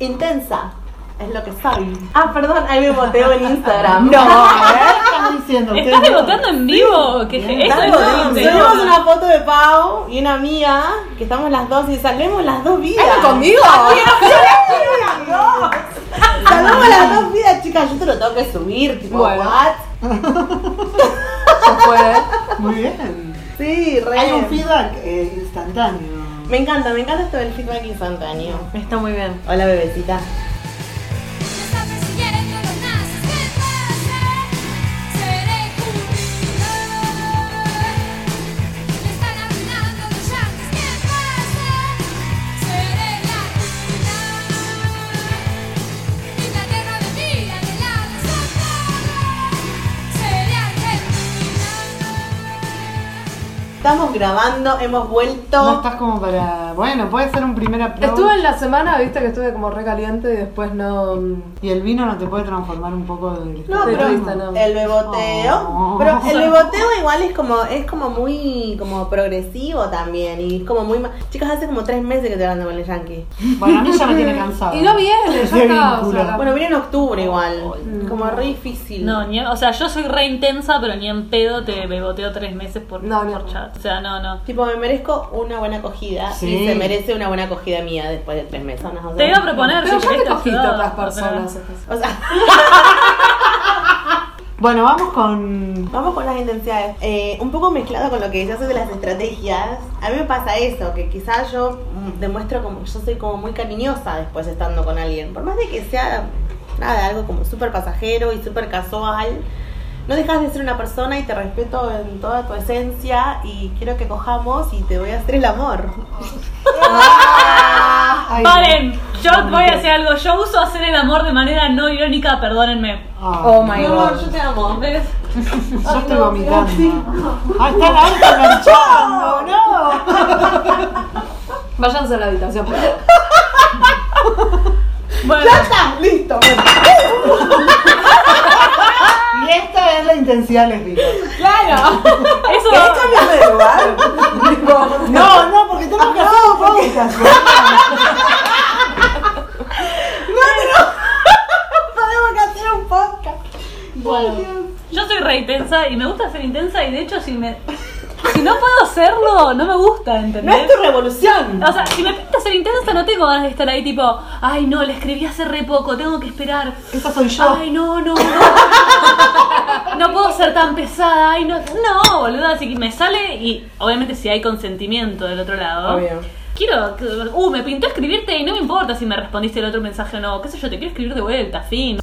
intensa. Es lo que soy. Ah, perdón, ahí me boteo en Instagram. No, ¿qué estás diciendo? ¿Estás votando en vivo? ¿Qué es lo que- Subimos una foto de Pau y una mía, que estamos las dos y salvemos las dos vidas. conmigo? Salvamos las dos vidas, chicas. Yo te lo tengo que subir, tipo, Bueno. what? Ya fue. Muy bien. Sí, re. Hay un feedback eh, instantáneo. Me encanta, me encanta esto del feedback instantáneo. Está muy bien. Hola, bebecita. Estamos grabando, hemos vuelto. No estás como para. Bueno, puede ser un primer approach. Estuve en la semana, viste que estuve como recaliente y después no. Y el vino no te puede transformar un poco del No, pero no. el beboteo. Oh. Pero el beboteo igual es como, es como muy como progresivo también. Y es como muy ma- Chicas, hace como tres meses que te hablando con el yankee. Bueno, a mí ya me tiene cansado. Y no viene, ya está. o sea, Bueno, viene en octubre igual. Como re difícil. No, ni, o sea, yo soy re intensa, pero ni en pedo te beboteo tres meses por, no. por chat. O sea, no, no. Tipo, me merezco una buena acogida. Sí. Y se merece una buena acogida mía después de tres meses. O sea, Te iba a proponer Pero si ya querés te cogiste ayudar, otras pero- personas. O sea, Bueno, vamos con. vamos con las intensidades. Eh, un poco mezclado con lo que ya sé de las estrategias. A mí me pasa eso, que quizás yo mm, demuestro como yo soy como muy cariñosa después estando con alguien. Por más de que sea nada, algo como súper pasajero y súper casual. No dejas de ser una persona y te respeto en toda tu esencia y quiero que cojamos y te voy a hacer el amor. Ay, Paren, yo voy a hacer algo. Yo uso hacer el amor de manera no irónica, perdónenme. Ah, Oh my amor, god. yo te amo. ¿ves? Yo estoy vomitando. Ay, está la auto marchando, no. Váyanse a la habitación. por favor. Bueno, ¡Ya está! ¡Listo! Bueno. Esta es la intensidad lesbiana. claro. Eso. ¿Querés cambiar de lugar? No, no, porque tenemos que hacer un podcast. Tenemos que hacer un podcast. Bueno, yo soy re intensa y me gusta ser intensa y de hecho si me si no puedo serlo, no me gusta, No ¿entendés? es tu revolución. O sea, si me pinta ser intensa no tengo ganas de estar ahí tipo, ay no, le escribí hace re poco, tengo que esperar. Esa soy yo. Ay no, no, no. No puedo ser tan pesada, ay no. No, boludo, así que me sale y obviamente si hay consentimiento del otro lado. Obvio. Quiero, uh, me pintó escribirte y no me importa si me respondiste el otro mensaje o no, qué sé yo, te quiero escribir de vuelta, fin.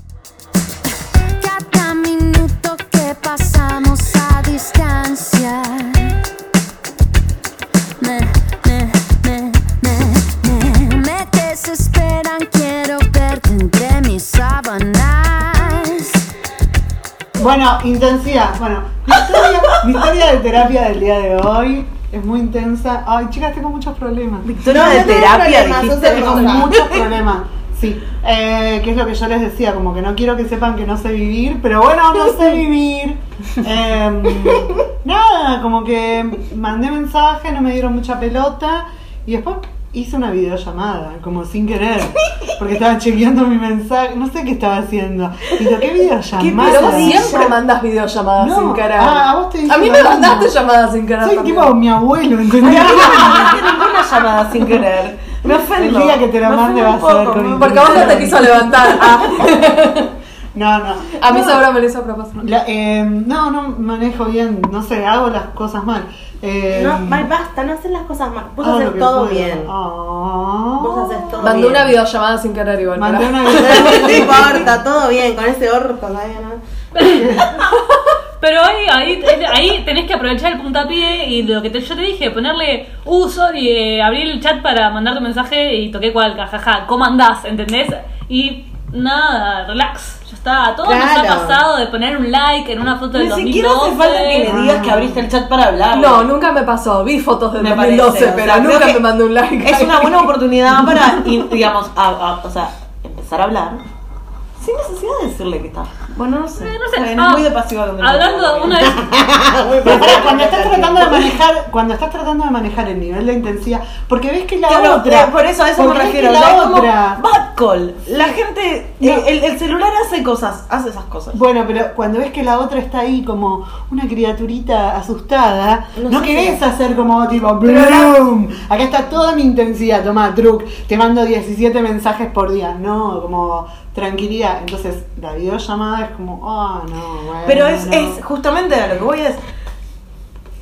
Intensidad. Bueno, mi historia, mi historia de terapia del día de hoy es muy intensa. Ay, chicas, tengo muchos problemas. Victoria de terapia, dijiste. Tengo muchos problemas. Sí, eh, que es lo que yo les decía, como que no quiero que sepan que no sé vivir, pero bueno, no sé vivir. Em, nada, como que mandé mensaje, no me dieron mucha pelota y después hice una videollamada, como sin querer, porque estaba chequeando mi mensaje, no sé qué estaba haciendo. Y toqué videollamada. Pero vos siempre mandas videollamadas No. sin querer. Ah, a vos te A mí me mandaste llamadas sin querer. Soy también. tipo mi abuelo, ¿entendés? ninguna llamada sin querer. Me El ofendo. día que te Me mande ofendo va a me- Porque a vos no te quiso levantar. Ah. No, no. A mí No, seguro me lo hizo a propósito. la- eh, no, no manejo bien, no sé, hago las cosas mal. Eh, No, mal, basta, no haces las cosas mal. Vos lo haces todo puedo. bien. Ah. Vos haces todo Mandé bien. una videollamada sin querer igual. Mandé una No importa, todo bien, con ese orto todavía no. Pero ahí, ahí, ahí tenés que aprovechar el puntapié y lo que te- yo te dije, ponerle uso y eh, abrir el chat para mandar tu mensaje y toqué cual, jajaja, ¿cómo andás? ¿Entendés? Y nada, relax, ya está. Todo nos ha Claro. pasado de poner un like en una foto del Ni 2012. siquiera hace falta que le digas que abriste el chat para hablar. No, nunca me pasó. Vi fotos del Me 2012, parece, o pero sea, creo nunca me mandé un like. Es una buena oportunidad para, digamos, a- a- o sea, empezar a hablar sin necesidad de decirle que está. Bueno, no sé. Eh, no sé, ah, es muy de pasivo Hablando una vez. Pero cuando estás tratando de manejar, cuando estás tratando de manejar el nivel de intensidad, porque ves que la Claro, otra, por eso a eso me refiero. o sea, la es como, otra, catcall. La gente, No. eh, el, el celular hace cosas, hace esas cosas. Bueno, pero cuando ves que la otra está ahí como una criaturita asustada, no, No querés hacer como tipo ¡Bloom! Acá está toda mi intensidad, toma, truc, te mando 17 mensajes por día. No, como tranquilidad. Entonces, la videollamada es como, ah, no, bueno. Pero es, no". es justamente a lo que voy es.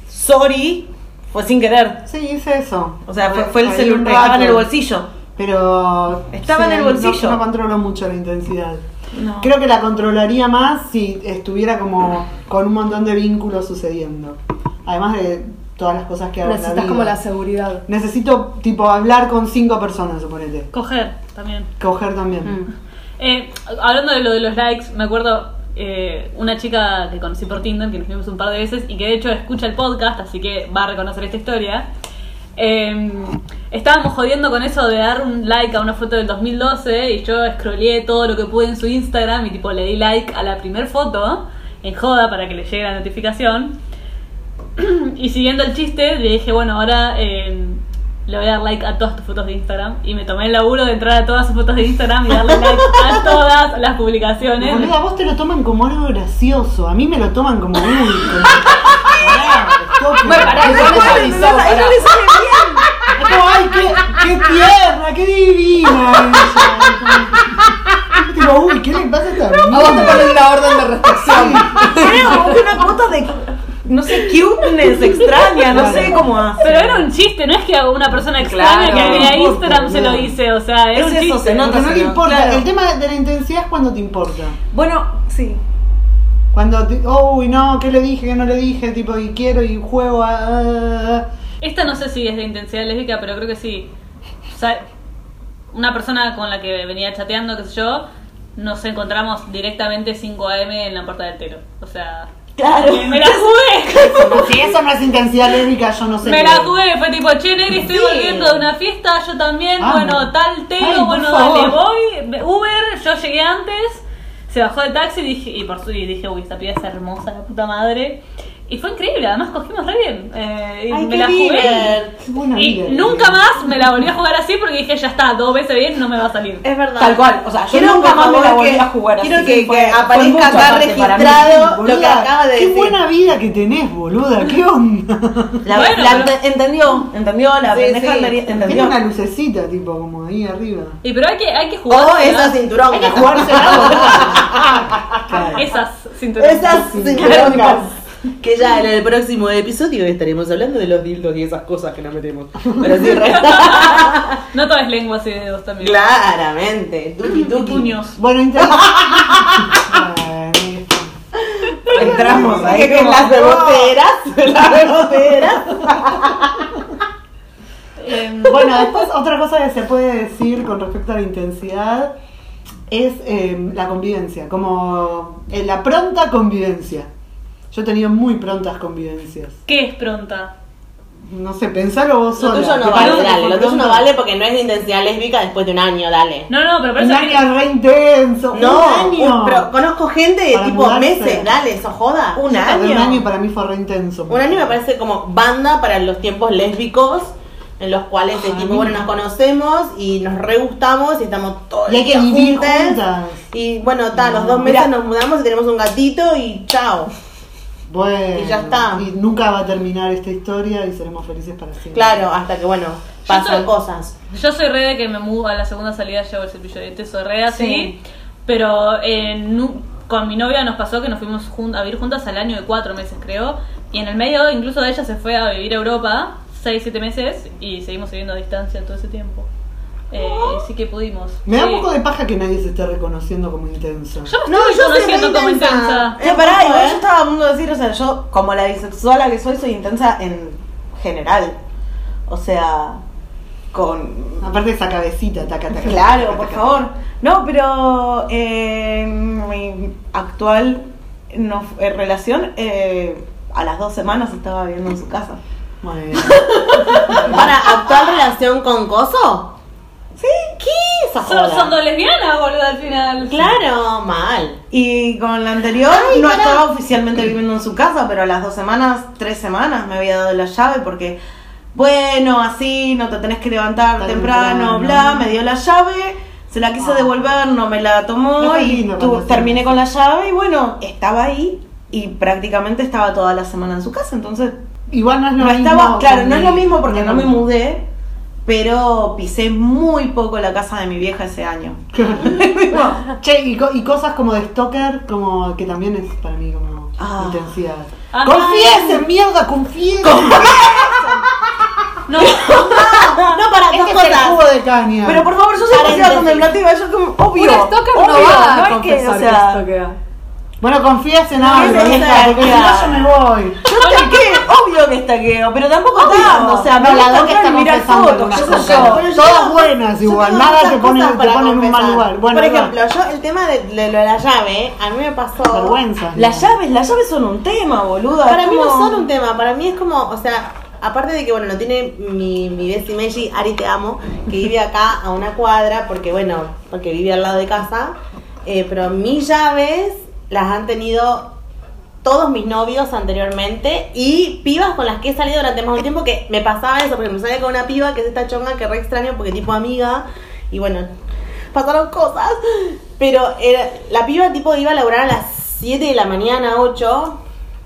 Sorry, fue sin querer. Sí, hice eso. O sea, fue, fue el celular, en el bolsillo. Pero. Estaba en el no- bolsillo. No, controlo mucho la intensidad. No. Creo que la controlaría más si estuviera como con un montón de vínculos sucediendo. Además de todas las cosas que hago en la Necesitas vida. como la seguridad. Necesito, tipo, hablar con cinco personas, suponete. Coger también. Coger también. Mm. Eh, hablando de lo de los likes, me acuerdo eh, una chica que conocí por Tinder, que nos vimos un par de veces y que de hecho escucha el podcast, así que va a reconocer esta historia. Eh, estábamos jodiendo con eso de dar un like a una foto del 2012 y yo scrolleé todo lo que pude en su Instagram y tipo le di like a la primer foto en joda para que le llegue la notificación. y siguiendo el chiste, le dije, bueno, ahora eh, le voy a dar like a todas tus fotos de Instagram. Y me tomé el laburo de entrar a todas sus fotos de Instagram y darle like a todas las publicaciones. Boluda, vos te lo toman como algo gracioso. A mí me lo toman como. pará, igual eso avisó, pará. Es como, ay, qué, qué tierna, qué divina ella. Tipo, uy, ¿qué le pasa a esta A vos te mina? ponen la orden de restricción. Era una cuota de, no sé, cuteness extraña, no sé cómo hace. Pero era un chiste, no es que a una persona extraña Claro, que agrega no importa, Instagram se lo no. hice, o sea, era Es un eso, chiste. se nota. Porque no le importa. Claro. El tema de la intensidad es cuando te importa. Bueno, sí. Cuando, uy, no, ¿qué le dije? ¿Qué no le dije? Tipo, y quiero y juego a. a- Esta no sé si es de intensidad lésbica, pero creo que sí. O sea, una persona con la que venía chateando, qué sé yo, nos encontramos directamente 5 AM en la puerta del tero. O sea, Claro. me la jugué. Si eso no es intensidad lésbica, yo no sé. Me la jugué, fue tipo, che, Negri, estoy Sí. volviendo de una fiesta, yo también, Ah, bueno, tal por bueno, dale, voy, Uber, yo llegué antes, se bajó de taxi y dije, y por su y dije, uy, esta piba es hermosa, la puta madre. Y fue increíble, además cogimos re bien. Eh, y Ay, me qué la jugué. Qué Y vida. nunca más me la volví a jugar así porque dije, ya está, dos veces bien, no me va a salir. Es verdad. Tal cual, o sea, yo Quiero, nunca más me la volví que- a jugar Quiero así. que, Fue- que fue aparezca acá para mí. registrado lo que acaba de Qué decir. buena vida que tenés, boluda. ¿Qué onda? La, Bueno, la pero- ente- entendió, entendió, la Sí, pendeja sí. entendió. Tiene una lucecita, tipo, como ahí arriba. Y pero hay que, hay que jugar. O esa cinturón. Hay que jugársela. Esas cinturones. Esas Cinturones. Que ya en el próximo episodio estaremos hablando de los dildos y esas cosas que nos metemos. Pero sí, re- No todo es lenguas y dedos también. Claramente. Tuki Y tuki. puños. Bueno, está. Entramos ahí Que como- las beboteras. Las beboteras. Eh, Bueno, después otra cosa que se puede decir con respecto a la intensidad es eh, la convivencia, como eh, la pronta convivencia. Yo he tenido muy prontas convivencias. ¿Qué es pronta? No sé, pensalo vos Lo sola. tuyo no ¿Te vale, parece que dale. fue Lo tuyo no vale porque no es de intensidad lésbica después de un año, dale. No, no, pero por Un eso año re intenso. No, un año. un- pero conozco gente de Para tipo mudarse. meses, dale, eso joda. Un Yo tardé Un año. año para mí fue re intenso. Un año me parece como banda para los tiempos lésbicos, en los cuales de Ay. tipo, bueno, nos conocemos y nos re gustamos y estamos todos Y hay que vivir juntas. Y bueno, ta, los dos meses Mira. nos mudamos y tenemos un gatito y chao. Bueno, Y ya está. Y nunca va a terminar esta historia y seremos felices para siempre. Claro, hasta que bueno, pasan soy- cosas. Yo soy re de que me mudo a la segunda salida, llevo el cepillo de dientes, soy re así. Sí. Pero eh, nu- con mi novia nos pasó que nos fuimos jun- a vivir juntas al año de cuatro meses, creo. Y en el medio, incluso ella se fue a vivir a Europa, seis, siete meses, y seguimos viviendo a distancia todo ese tiempo. Eh, sí que pudimos. Me da un poco de paja que nadie se esté reconociendo como intenso. Yo me No, estoy yo soy conociendo re como intensa. intensa. Eh, pará, igual yo estaba a punto de decir, o sea, yo como la bisexuala que soy, soy intensa en general. O sea, con... Aparte de esa cabecita, taca, taca. Claro, taca, por taca. favor. No, pero eh, mi actual no, eh, relación, eh, a las dos semanas estaba viviendo en su casa. Bueno. Para actual relación con Coso. Sí. ¿Qué esa Son, joda? son dos lesbianas, boludo, al final. Claro, mal. Y con la anterior Ay, no pará. estaba oficialmente viviendo en su casa, pero a las dos semanas, tres semanas me había dado la llave porque, bueno, así no te tenés que levantar temprano, temprano. bla, me dio la llave, Se la quise devolver, no me la tomó y lindo tu- cuando hacen terminé con la llave y bueno, estaba ahí y prácticamente estaba toda la semana en su casa, entonces Igual no es lo no mismo. estaba, claro, no es lo mismo porque no me mudé, pero pisé muy poco la casa de mi vieja ese año. Che, y, co- y cosas como de stalker, como que también es para mí como Ah. intensidad. Ah, ¡Confiesen, mierda, confiesen! No, No, para dos Este es el cosas. jugo de caña. Pero por favor, yo soy demasiado Paréntesis. contemplativa, yo como, obvio, Un stalker no obvio, va a no es que, o sea. Bueno, confías en algo, porque si no yo me voy. yo obvio que estaqueo, pero tampoco tanto, o sea, no, me la Doc está mirar fotos, cosas. yo. Yo Todas buenas igual, nada te pone, te pone en un mal lugar. Bueno, Por ejemplo, yo el tema de, de lo de la llave, a mí me pasó. vergüenza. Las llaves, las llaves son un tema, boluda. Para mí no son un tema, para mí es como, o sea, aparte de que, bueno, lo tiene mi, mi Meji, Ari te amo, que vive acá a una cuadra, porque, bueno, porque vive al lado de casa, eh, pero mis llaves las han tenido todos mis novios anteriormente y pibas con las que he salido durante más un tiempo que me pasaba eso, porque me salía con una piba que es esta chonga que re extraño porque tipo amiga y bueno, pasaron cosas, pero era, la piba tipo iba a laburar a las 7 de la mañana, 8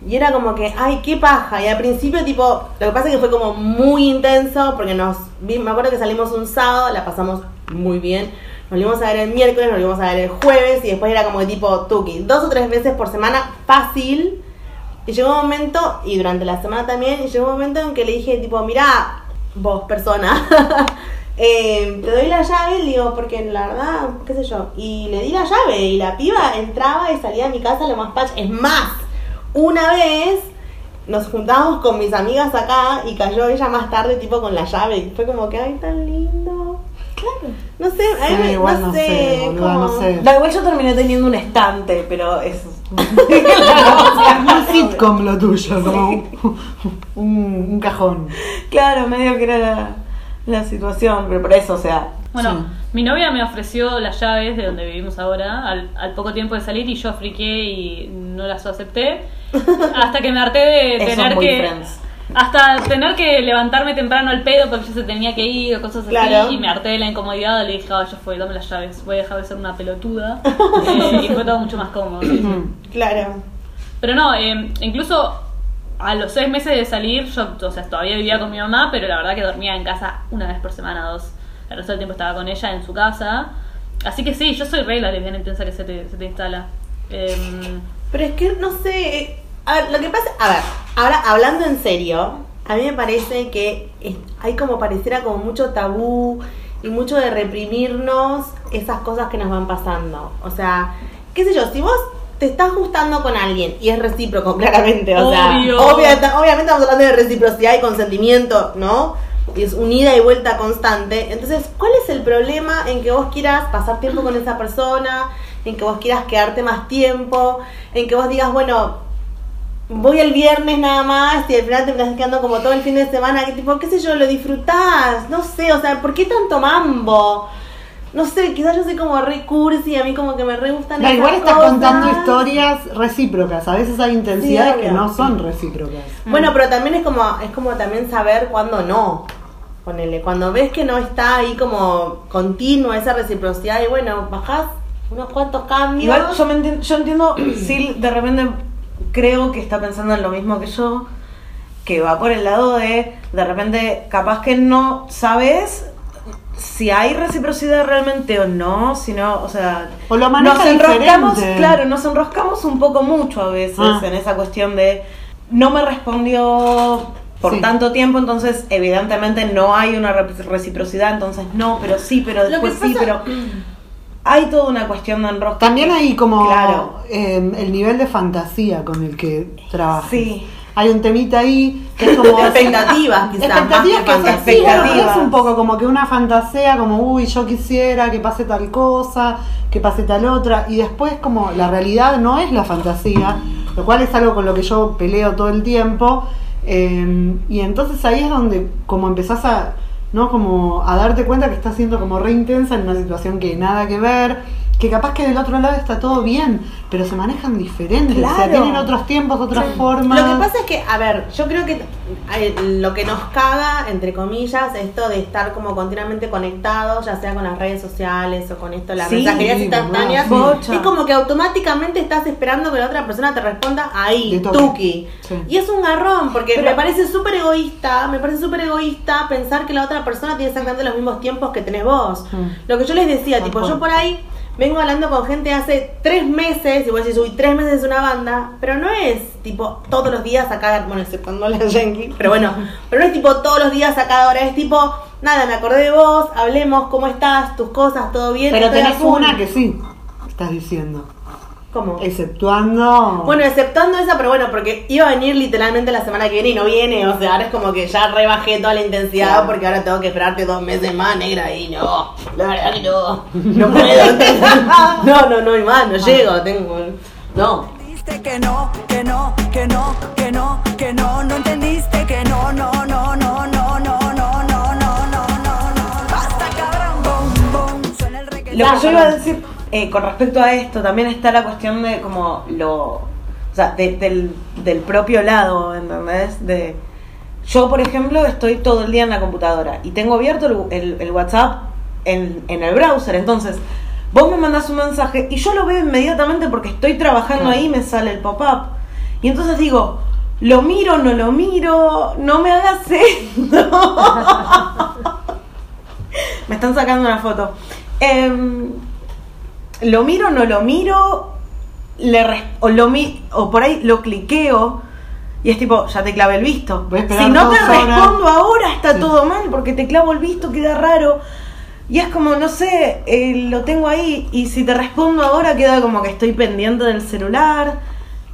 y era como que, ay, qué paja. Y al principio, tipo, lo que pasa es que fue como muy intenso porque nos me acuerdo que salimos un sábado, la pasamos muy bien. Nos volvimos a ver el miércoles, nos volvimos a ver el jueves y después era como que tipo tuki, dos o tres veces por semana, fácil. Y llegó un momento, y durante la semana también, y llegó un momento en que le dije, tipo, mira, vos persona, eh, te doy la llave, le digo, porque la verdad, qué sé yo, y le di la llave, y la piba entraba y salía de mi casa lo más patch. Es más, una vez nos juntamos con mis amigas acá y cayó ella más tarde, tipo con la llave, y fue como que, ay, tan lindo. Claro. No sé, a mí Sí, me- igual no, no sé, sé, boluda, como- no sé. Da igual yo terminé teniendo un estante, pero es. Un sitcom lo tuyo, como un, un cajón. claro, medio que era la, la situación, pero por eso, o sea. Bueno, Sí. mi novia me ofreció las llaves de donde vivimos ahora al, al poco tiempo de salir y yo friqué y no las acepté. Hasta que me harté de es tener que. Friends. Hasta tener que levantarme temprano al pedo porque ya se tenía que ir o cosas así. Claro. Y me harté de la incomodidad. Le dije, ah, ya fue, dame las llaves. Voy a dejar de ser una pelotuda. Eh, y fue todo mucho más cómodo. sí. Claro. Pero no, eh, incluso a los seis meses de salir, yo o sea, todavía vivía con mi mamá, pero la verdad que dormía en casa una vez por semana, dos. El resto del tiempo estaba con ella en su casa. Así que sí, yo soy re la lesbiana intensa que se te, se te instala. Em, Pero es que no sé. A ver, lo que pasa. A ver, ahora hablando en serio, a mí me parece que hay como pareciera como mucho tabú y mucho de reprimirnos esas cosas que nos van pasando. O sea, qué sé yo, si vos te estás gustando con alguien y es recíproco, claramente. O sea, Obvio. obvia- obviamente estamos hablando de reciprocidad y consentimiento, ¿no? Y es un ida y vuelta constante. Entonces, ¿cuál es el problema en que vos quieras pasar tiempo con esa persona? En que vos quieras quedarte más tiempo? En que vos digas, bueno, voy el viernes nada más y al final te estás quedando como todo el fin de semana, que tipo, qué sé yo, lo disfrutás, no sé, o sea, ¿por qué tanto mambo? No sé, quizás yo soy como re cursi, a mí como que me re gustan esas igual estás cosas. contando historias recíprocas. A veces hay intensidades Sí, que no son recíprocas. Bueno, pero también es como, es como también saber cuándo no. Ponele, cuando ves que no está ahí como continua esa reciprocidad y bueno, bajás unos cuantos cambios. Igual yo, me enti- yo entiendo, si de repente creo que está pensando en lo mismo que yo, que va por el lado de, de repente, capaz que no sabes si hay reciprocidad realmente o no, sino, o sea, O lo nos enroscamos, diferente. claro, nos enroscamos un poco mucho a veces Ah. en esa cuestión de no me respondió por Sí. tanto tiempo, entonces evidentemente no hay una re- reciprocidad, entonces no, pero sí, pero Lo que después sí, pero hay toda una cuestión de enrosque. También hay como Claro. eh, el nivel de fantasía con el que trabajas. Sí. Hay un temita ahí que es como... Expectativas, quizás, Expectativas que que sí, que es Expectativas. un poco como que una fantasea, como, uy, yo quisiera que pase tal cosa, que pase tal otra, y después como la realidad no es la fantasía, lo cual es algo con lo que yo peleo todo el tiempo, eh, y entonces ahí es donde como empezás a, ¿no? como a darte cuenta que estás siendo como re intensa en una situación que nada que ver, que capaz que del otro lado está todo bien, pero se manejan diferentes, o sea, Claro. tienen otros tiempos, otras formas. Lo que pasa es que, a ver, yo creo que eh, lo que nos caga, entre comillas, esto de estar como continuamente conectados, ya sea con las redes sociales o con esto, las Sí, mensajerías instantáneas, es como que automáticamente estás esperando que la otra persona te responda ahí, tuki. Y es un garrón, porque Pero- me parece súper egoísta, me parece súper egoísta pensar que la otra persona tiene exactamente los mismos tiempos que tenés vos. Mm. Lo que yo les decía, tipo, yo por ahí vengo hablando con gente hace tres meses, y vos decís, uy, tres meses es una banda, pero no es tipo todos los días a cada, bueno, exceptuando la Yankee, pero bueno, pero no es tipo todos los días a cada hora, es tipo, nada, me acordé de vos, hablemos, ¿cómo estás? ¿Tus cosas? ¿Todo bien? Pero tenés una que sí, estás diciendo. ¿Cómo? Exceptuando. Bueno, exceptando esa, pero bueno, porque iba a venir literalmente la semana que viene y no viene, o sea, ahora es como que ya rebajé toda la intensidad Claro. porque ahora tengo que esperarte dos meses más, negra, y no, la verdad que no, no puedo, no, no, no, y más, no llego, tengo, no. Entendiste que no, que no, que no, que no, que no, no entendiste que no, no, no, no, no, no, no, no, no, no, no, no. Basta cabrón, bom, bom, suena el reggaetón. Lo que yo iba a decir eh, con respecto a esto, también está la cuestión de como lo. O sea, de- del, del propio lado, ¿entendés? De. Yo, por ejemplo, estoy todo el día en la computadora y tengo abierto el, el- el WhatsApp en, en el browser. Entonces, vos me mandás un mensaje y yo lo veo inmediatamente porque estoy trabajando ahí y me sale el pop-up. Y entonces digo, lo miro, no lo miro, no me hagas esto. me están sacando una foto. Em, lo miro, no lo miro, le res- o, lo mi- o por ahí lo cliqueo y es tipo, ya te clavé el visto. Si no te horas. respondo ahora está Sí. todo mal porque te clavo el visto, queda raro. Y es como, no sé, eh, lo tengo ahí y si te respondo ahora queda como que estoy pendiente del celular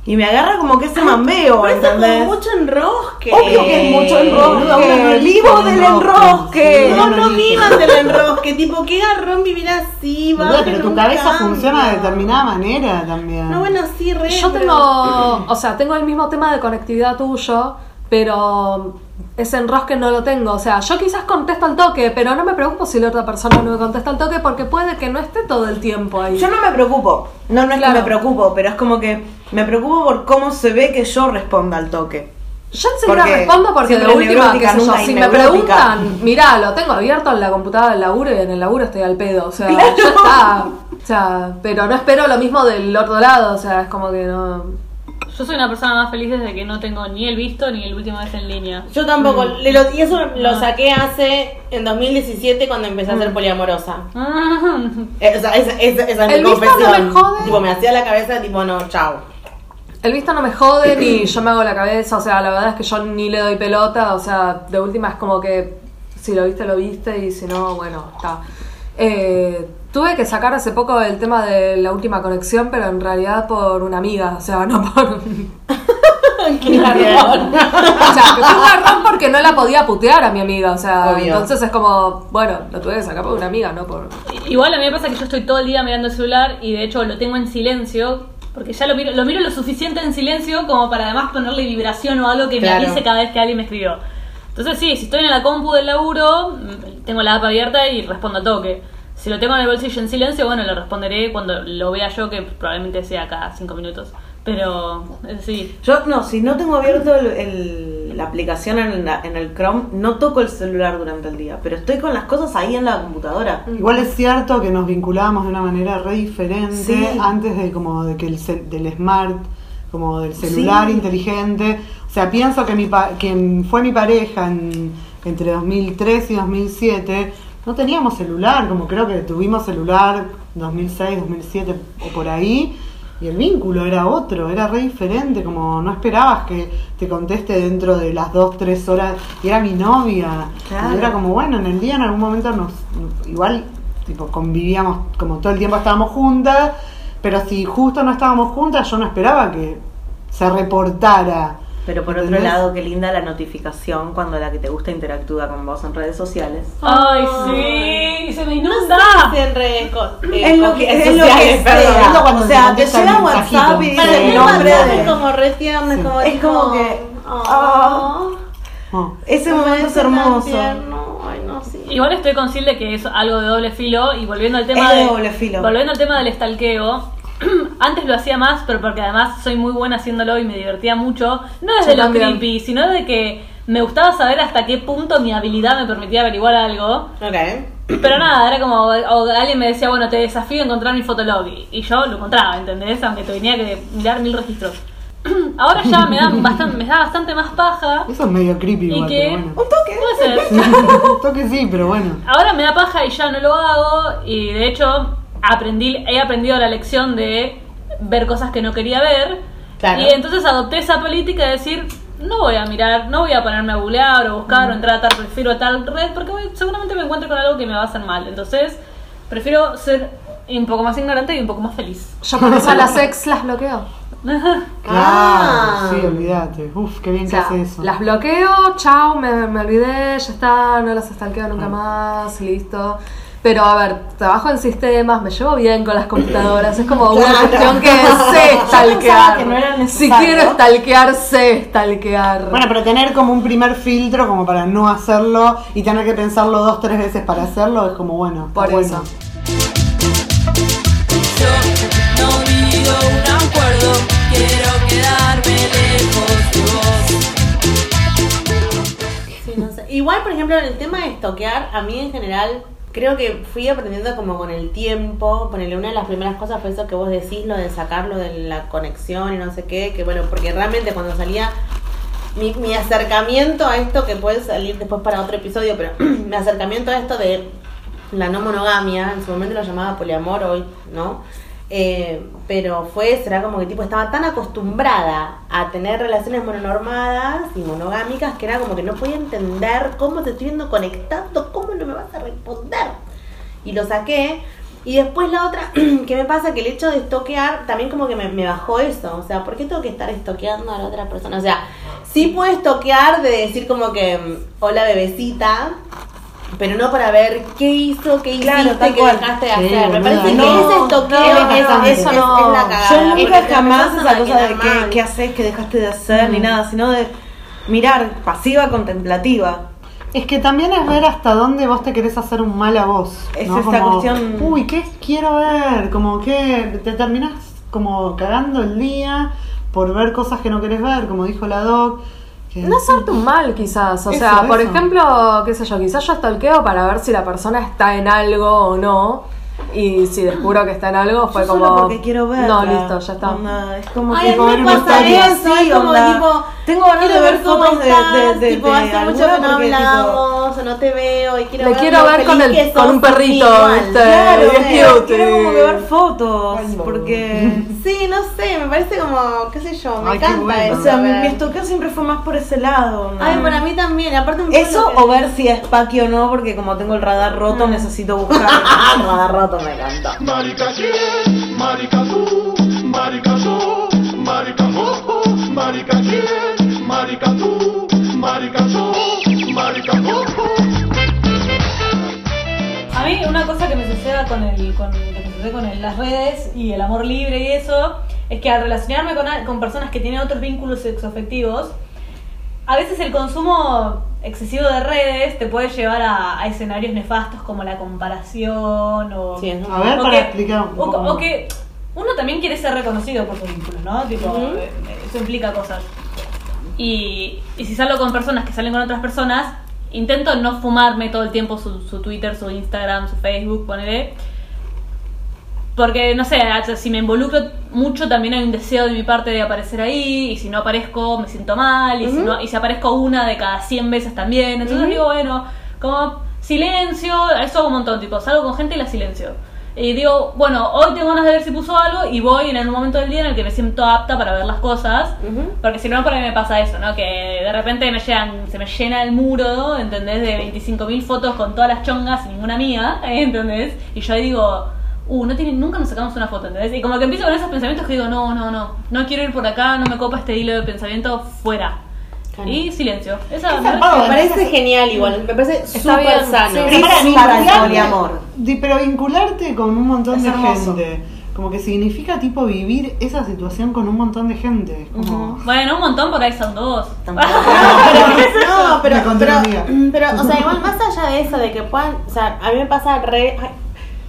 y me agarra como que ese mambeo, Pero eso es como ¿entendés? mucho enrosque. Obvio que es mucho enrosque, vivo del enrosque. No, no no vivas del enrosque, tipo, qué garrón vivir así, va. Que pero tu cabeza funciona de determinada manera también. No, bueno, sí, re. Yo tengo, o sea, tengo el mismo tema de conectividad tuyo, pero ese enrosque no lo tengo. O sea, yo quizás contesto al toque, pero no me preocupo si la otra persona no me contesta al toque porque puede que no esté todo el tiempo ahí. Yo no me preocupo. No, no es Claro. que me preocupo, pero es como que me preocupo por cómo se ve que yo responda al toque. Yo enseguida Porque respondo porque de última, sé yo, si me preguntan, mirá, lo tengo abierto en la computadora del laburo y en el laburo estoy al pedo, o sea, Claro. ya está. O sea, pero no espero lo mismo del otro lado, o sea, es como que no... Yo soy una persona más feliz desde que no tengo ni el visto ni el última vez en línea. Yo tampoco. Mm. lo- y eso lo Ah. saqué hace. en 2017 cuando empecé a ser poliamorosa. Ah, Eh, o sea, esa, esa- esa es El mi visto no confesión. me jode. Tipo, me hacía la cabeza, tipo, no, chao. El visto no me jode ni yo me hago la cabeza, o sea, la verdad es que yo ni le doy pelota, o sea, de última es como que si lo viste, lo viste y si no, bueno, está. Eh, tuve que sacar hace poco el tema de la última conexión, pero en realidad por una amiga, o sea, no por... Qué garrón. O sea, que fue un garrón porque no la podía putear a mi amiga, o sea, Obvio. entonces es como, bueno, lo tuve que sacar por una amiga, no por... Igual a mí me pasa que yo estoy todo el día mirando el celular y de hecho lo tengo en silencio porque ya lo miro, lo miro lo suficiente en silencio como para además ponerle vibración o algo que Claro. me avise cada vez que alguien me escribió. Entonces sí, si estoy en la compu del laburo, mm, tengo la app abierta y respondo al toque. Si lo tengo en el bolsillo en silencio, bueno, le responderé cuando lo vea yo, que probablemente sea cada cinco minutos. Pero eh, sí, Yo, no, si no tengo abierto el- el- la aplicación en, la- en el Chrome, no toco el celular durante el día, pero estoy con las cosas ahí en la computadora. Igual es cierto que nos vinculábamos de una manera re diferente Sí. antes de como de que el del smart, como del celular Sí. inteligente. O sea, pienso que mi pa- quien fue mi pareja en- entre 2003 y 2007 no teníamos celular, como creo que tuvimos celular 2006, 2007 o por ahí. Y el vínculo era otro, era re diferente, como no esperabas que te conteste dentro de las dos, tres horas, y era mi novia. Claro. Y era como, bueno, en el día en algún momento nos, igual, tipo, convivíamos, como todo el tiempo estábamos juntas, pero si justo no estábamos juntas, yo no esperaba que se reportara. Pero por otro lado, qué linda la notificación cuando la que te gusta interactúa con vos en redes sociales. ¡Ay, sí! ¡Se me No inunda! sé si en redes co- eh, Es lo que, es lo que perdón. sea. O sea, te llega. WhatsApp y Para dice mí el el nombre WhatsApp de... es como re como Es como que, oh, ah, Oh. Ese me momento es hermoso. tierno. Ay, no, sí. Igual estoy consciente de que es algo de doble filo y volviendo al tema Es de doble filo. Volviendo al tema del estalqueo, antes lo hacía más, pero porque además soy muy buena haciéndolo y me divertía mucho, no desde Yo lo también. creepy, sino de que me gustaba saber hasta qué punto mi habilidad me permitía averiguar algo. Ok. Pero nada, era como, o alguien me decía, bueno, te desafío a encontrar mi fotolog. Y, yo lo encontraba, ¿entendés? Aunque tenía que mirar mil registros. Ahora ya me da bastante, me da bastante más paja. Eso es medio creepy Y igual, que... pero bueno. Un toque. Puede ser. Un toque sí, pero bueno. Ahora me da paja y ya no lo hago. Y de hecho, aprendí, he aprendido la lección de ver cosas que no quería ver. Claro. Y entonces adopté esa política de decir, no voy a mirar, no voy a ponerme a googlear o buscar o entrar a tal perfil o a tal red, porque voy- seguramente me encuentro con algo que me va a hacer mal. Entonces, prefiero ser un poco más ignorante y un poco más feliz. Yo por eso a las ex las bloqueo. Claro, Ah. sí, olvídate. Uf, qué bien O que hace eso. las bloqueo, chao, me, me olvidé, ya está, no las stalkeo nunca más, listo. Pero a ver, trabajo en sistemas, me llevo bien con las computadoras, es como una cuestión que sé stalkear. que no era si quiero stalkear, sé stalkear. Bueno, pero tener como un primer filtro como para no hacerlo y tener que pensarlo dos, tres veces para hacerlo es como bueno. por bueno. eso. Yo no digo un acuerdo, quiero quedarme lejos de vos. Sí, no sé. Igual, por ejemplo, en el tema de estoquear, a mí en general creo que fui aprendiendo como con el tiempo. Ponerle una de las primeras cosas fue eso que vos decís, lo de sacarlo de la conexión y no sé qué. Que bueno, porque realmente cuando salía mi, mi acercamiento a esto, que puede salir después para otro episodio, pero mi acercamiento a esto de la no monogamia, en su momento lo llamaba poliamor, hoy no. Eh, pero fue, será como que tipo estaba tan acostumbrada a tener relaciones mononormadas y monogámicas que era como que no podía entender cómo te estoy viendo conectando, cómo no me vas a responder. Y lo saqué. Y después la otra que me pasa que el hecho de estoquear también como que me, me bajó eso. O sea, ¿por qué tengo que estar estoqueando a la otra persona? O sea, sí puedo estoquear de decir como que mm, hola bebecita, pero no para ver qué hizo, qué Claro, hiciste, qué cual. dejaste de Sí, hacer. Me parece no, que ese no, es, eso es- no. es la cagada. Yo nunca te jamás esa cosa de qué, haces, qué dejaste de hacer, ni nada, sino de mirar, pasiva contemplativa. Es que también es ver hasta dónde vos te querés hacer un mal a vos. Es ¿no? esta Como, cuestión- Uy, ¿qué quiero ver? Como que te terminás como cagando el día por ver cosas que no querés ver, como dijo la doc. No hacerte un mal, quizás. O Eso, sea, por eso. ejemplo, qué sé yo, quizás yo stalkeo para ver si la persona está en algo o no. Y si descubro que está en algo, fue Yo como. solo porque quiero ver. No, listo, ya está. es como Ay, que a mí me pasa eso, así, como tipo, Tengo ganas quiero de ver fotos de- estás, de- de- tipo, de hace mucho que no hablamos, o no te veo, y quiero Le ver quiero ver con el- con un perrito. Claro, Es quiero, cute. quiero como que ver fotos, porque... Sí, no sé, me parece como, qué sé yo, me Ay, encanta bueno. eso. O sea, mi, stalkeo siempre fue más por ese lado. ¿no? Ay, para mí también, aparte un poco Eso o ver si es Paqui o no, porque como tengo el radar roto, necesito buscar. Ah, Radar roto me encanta. Marica quién, marica tú, marica yo, marica oh, marica quién, marica tú, marica yo, marica oh. A mí una cosa que me sucede con el, con, que me sucede con el- las redes y el amor libre y eso, es que al relacionarme con, con personas que tienen otros vínculos sexoafectivos, a veces el consumo excesivo de redes te puede llevar a, a escenarios nefastos como la comparación o... Sí, es A ver, o para que- explicar un poco o que uno también quiere ser reconocido por sus vínculos, ¿no? Tipo, eh, eso implica cosas. Y, y si salgo con personas que salen con otras personas, intento no fumarme todo el tiempo su, su Twitter, su Instagram, su Facebook, ponele. Porque, no sé, si me involucro mucho también hay un deseo de mi parte de aparecer ahí, y si no aparezco me siento mal, y, si, no, y si aparezco una de cada 100 veces también. Entonces digo, bueno, como silencio, eso hago un montón, tipo, salgo con gente y la silencio. Y digo, bueno, hoy tengo ganas de ver si puso algo y voy en un momento del día en el que me siento apta para ver las cosas. Ujú. Porque si no, por ahí me pasa eso, ¿no? Que de repente me llegan, se me llena el muro, ¿entendés? De 25.000 fotos con todas las chongas y ninguna mía, ¿entendés? Y yo ahí digo, uh, no tiene, nunca nos sacamos una foto, ¿entendés? Y como que empiezo con esos pensamientos que digo, no, no, no, no quiero ir por acá, no me copa este hilo de pensamiento, fuera. Claro. Y silencio. Esa me parece- Me parece genial igual, me parece súper sano. sí. Es Para poliamor. Di- pero vincularte con un montón Es de hermoso. gente como que significa tipo vivir esa situación con un montón de gente. Bueno, un montón por ahí son dos. Tampoco. No, pero, pero, amiga. pero, o sea, igual más allá de eso, de que puedan, o sea, a mí me pasa re...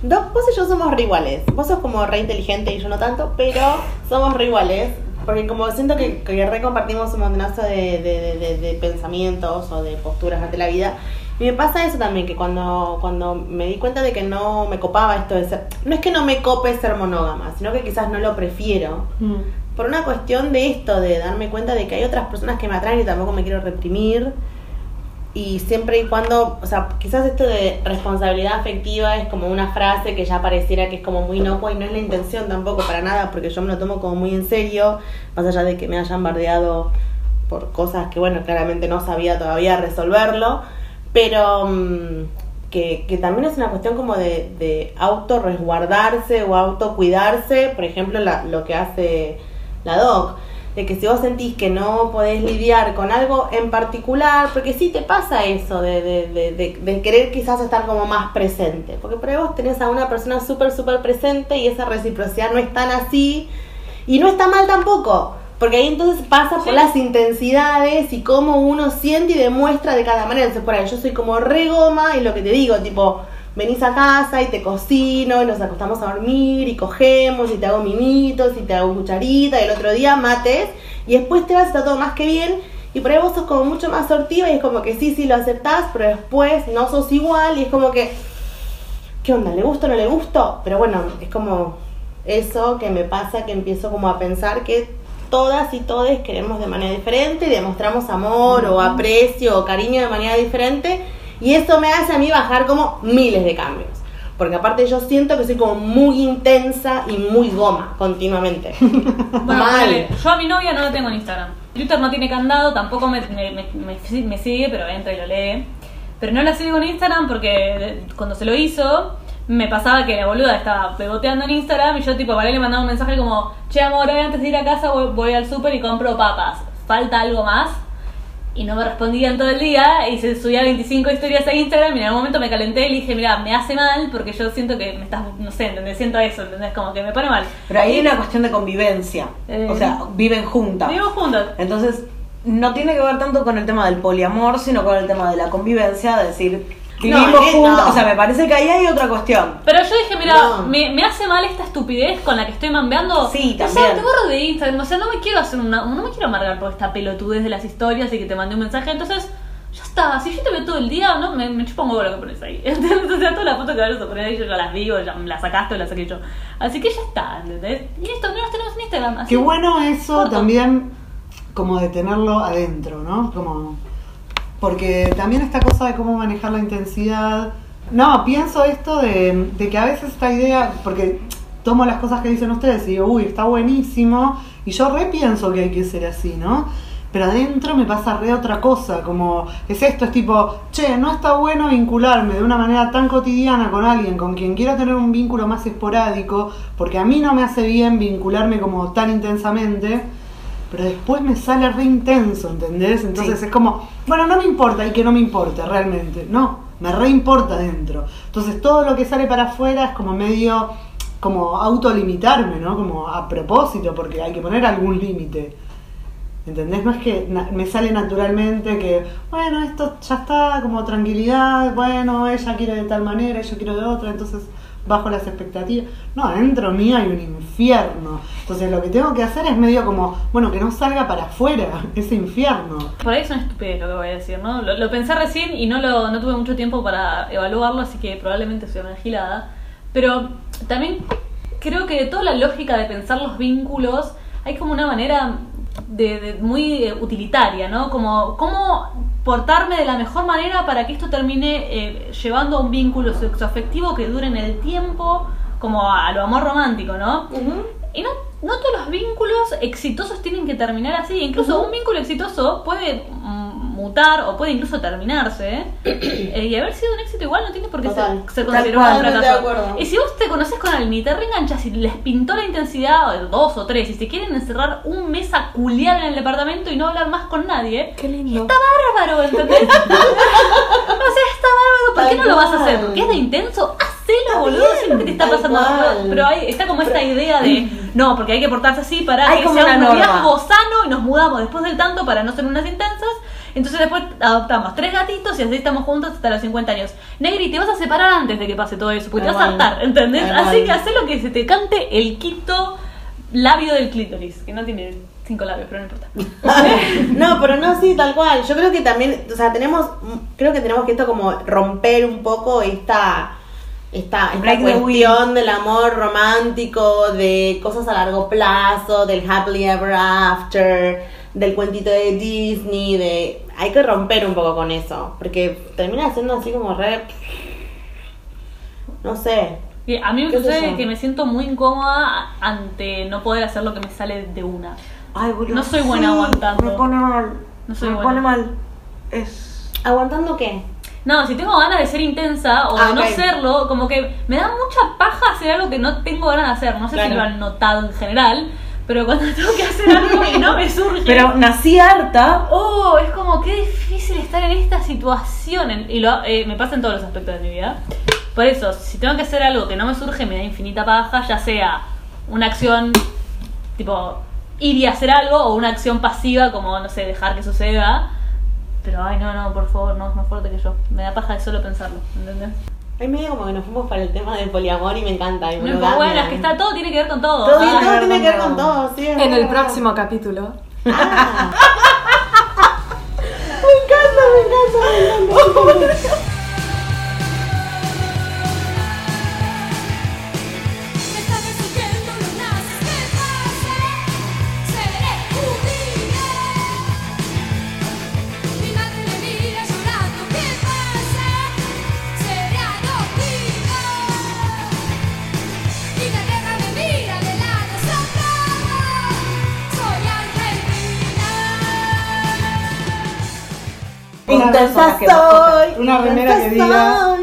Dos, vos y yo somos re iguales. Vos sos como re inteligente y yo no tanto, pero somos re iguales. Porque como siento que, que re compartimos un montonazo de, de, de- de pensamientos o de posturas ante la vida. Y me pasa eso también, que cuando, cuando me di cuenta de que no me copaba esto de ser... No es que no me cope ser monógama, sino que quizás no lo prefiero mm, por una cuestión de esto, de darme cuenta de que hay otras personas que me atraen y tampoco me quiero reprimir. Y siempre y cuando, o sea, quizás esto de responsabilidad afectiva es como una frase que ya pareciera que es como muy inocua y no es la intención tampoco para nada, porque yo me lo tomo como muy en serio, más allá de que me hayan bardeado por cosas que, bueno, claramente no sabía todavía resolverlo, pero mm, que, que también es una cuestión como de, de auto resguardarse o auto cuidarse, por ejemplo, la- lo que hace la doc, de que si vos sentís que no podés lidiar con algo en particular, porque sí te pasa eso de, de, de, de- de querer quizás estar como más presente, porque por ahí vos tenés a una persona súper, súper presente y esa reciprocidad no es tan así, y no está mal tampoco, porque ahí entonces pasa por las intensidades y cómo uno siente y demuestra de cada manera. Entonces, por ahí yo soy como re goma y lo que te digo, tipo, venís a casa y te cocino y nos acostamos a dormir y cogemos y te hago mimitos y te hago cucharita y el otro día mates y después te vas, está todo más que bien. Y por ahí vos sos como mucho más sortiva y es como que sí, sí lo aceptás, pero después no sos igual y es como que, ¿qué onda? ¿Le gusta o no le gusto? Pero bueno, es como eso que me pasa que empiezo como a pensar que todas y todos queremos de manera diferente y demostramos amor o aprecio o cariño de manera diferente y eso me hace a mí bajar como miles de cambios. Porque aparte yo siento que soy como muy intensa y muy goma continuamente. Bueno, Mal. yo a mi novia no la tengo en Instagram. Twitter no tiene candado, tampoco me, me, me- me- sigue, pero entra y lo lee. Pero no la sigo en Instagram porque cuando se lo hizo, me pasaba que la boluda estaba pegoteando en Instagram y yo tipo, vale, le mandaba un mensaje como, che amor, hoy antes de ir a casa voy, voy al súper y compro papas. ¿Falta algo más? Y no me respondían todo el día y se subía 25 historias a Instagram y en algún momento me calenté y le dije, mira, me hace mal porque yo siento que me estás, no sé, ¿entendés? Siento eso, ¿entendés? Como que me pone mal. Pero ahí hay una cuestión de convivencia. Eh, o sea, viven juntas. Vivimos juntos. Entonces, no tiene que ver tanto con el tema del poliamor, sino con el tema de la convivencia, de decir, vivimos No, no. O sea, me parece que ahí hay otra cuestión. Pero yo dije, mira, No. me, me hace mal esta estupidez con la que estoy mambeando. Sí, O sea, también. te borro de Instagram. O sea, no me quiero hacer una. No me quiero amargar por esta pelotudez de las historias y que te mandé un mensaje. Entonces, ya está. Si yo te veo todo el día, no me, me chupa un huevo lo que pones ahí. Entonces, o sea, todas las fotos que vayas a poner ahí, yo ya las vi o ya me las sacaste o las saqué yo. Así que ya está, ¿entendés? Y esto no las tenemos en Instagram. Así Qué bueno eso Corto. también, como de tenerlo adentro, ¿no? Como, porque también esta cosa de cómo manejar la intensidad. No, pienso esto de, que a veces esta idea, porque tomo las cosas que dicen ustedes y digo, uy, está buenísimo, y yo repienso que hay que ser así, ¿no? Pero adentro me pasa re otra cosa, como es esto, es tipo, che, no está bueno vincularme de una manera tan cotidiana con alguien con quien quiero tener un vínculo más esporádico, porque a mí no me hace bien vincularme como tan intensamente, pero después me sale re intenso, ¿entendés? Entonces es como, bueno, no me importa y que no me importe realmente, no, me re importa dentro. Entonces todo lo que sale para afuera es como medio, como autolimitarme, ¿no? Como a propósito, porque hay que poner algún límite. ¿Entendés? No es que me sale naturalmente que, bueno, esto ya está, como tranquilidad, bueno, ella quiere de tal manera, yo quiero de otra, entonces bajo las expectativas. No, adentro mío hay un infierno. Entonces lo que tengo que hacer es medio como, bueno, que no salga para afuera ese infierno. Por ahí una estupidez lo que voy a decir, ¿no? Lo, lo pensé recién y no, lo, no tuve mucho tiempo para evaluarlo, así que probablemente soy una gilada. Pero también creo que de toda la lógica de pensar los vínculos, hay como una manera de, de- muy eh, utilitaria, ¿no? Como cómo portarme de la mejor manera para que esto termine eh, llevando a un vínculo sexoafectivo que dure en el tiempo, como a lo amor romántico, ¿no? Y no, no todos los vínculos exitosos tienen que terminar así. Incluso un vínculo exitoso puede mm, mutar o puede incluso terminarse. Eh, y haber sido un éxito igual no tiene por qué Total. ser, ser considerado un fracaso. Y si vos te conoces con alguien y te reenganchas y les pintó la intensidad, o dos o tres, y se quieren encerrar un mes a culiar en el departamento y no hablar más con nadie, Qué lindo. está bárbaro, ¿entendés? o sea, está bárbaro. ¿Por qué no lo vas a hacer? ¿Porque es de intenso? Hacelo, boludo, bien, lo que te está pasando. cual. Pero hay, está como esta idea de, no, porque hay que portarse así para que sea un noviazgo sano y nos mudamos después del tanto para no ser unas intensas. Entonces después adoptamos tres gatitos y así estamos juntos hasta los 50 años. Negri, te vas a separar antes de que pase todo eso, porque te vas a hartar, ¿entendés? Así que haz lo que se te cante el quinto labio del clítoris, que no tiene cinco labios, pero no importa. No, pero no, sí, tal cual. Yo creo que también, o sea, tenemos, creo que tenemos que esto como romper un poco esta, esta, esta cuestión del amor romántico, de cosas a largo plazo, del happily ever after, del cuentito de Disney, de... Hay que romper un poco con eso, porque termina siendo así como re... No sé. Y a mí me ¿Qué sé sucede yo? que me siento muy incómoda ante no poder hacer lo que me sale de una. Ay, boludo. No soy buena aguantando. Me pone mal. No soy me buena. pone mal. Es. ¿Aguantando qué? No, si tengo ganas de ser intensa o Ah, de no ok. serlo, como que me da mucha paja hacer algo que no tengo ganas de hacer. No sé si lo han notado en general, pero cuando tengo que hacer algo y no me surge. Pero nací harta. Oh, es como qué difícil estar en esta situación. Y lo, eh, me pasa en todos los aspectos de mi vida. Por eso, si tengo que hacer algo que no me surge, me da infinita paja, ya sea una acción tipo ir y hacer algo o una acción pasiva como, no sé, dejar que suceda. Pero, ay, no, no, por favor, no es más fuerte que yo. Me da paja de solo pensarlo, ¿entendés? Hay medio como que nos fuimos para el tema del poliamor y me encanta. y No, bueno, es que está, todo tiene que ver con todo. Todo, Ah, todo tiene que ver con todo, sí. En el próximo capítulo. Ah. me encanta, me encanta, me encanta. que- soy. Una remera que diga soy.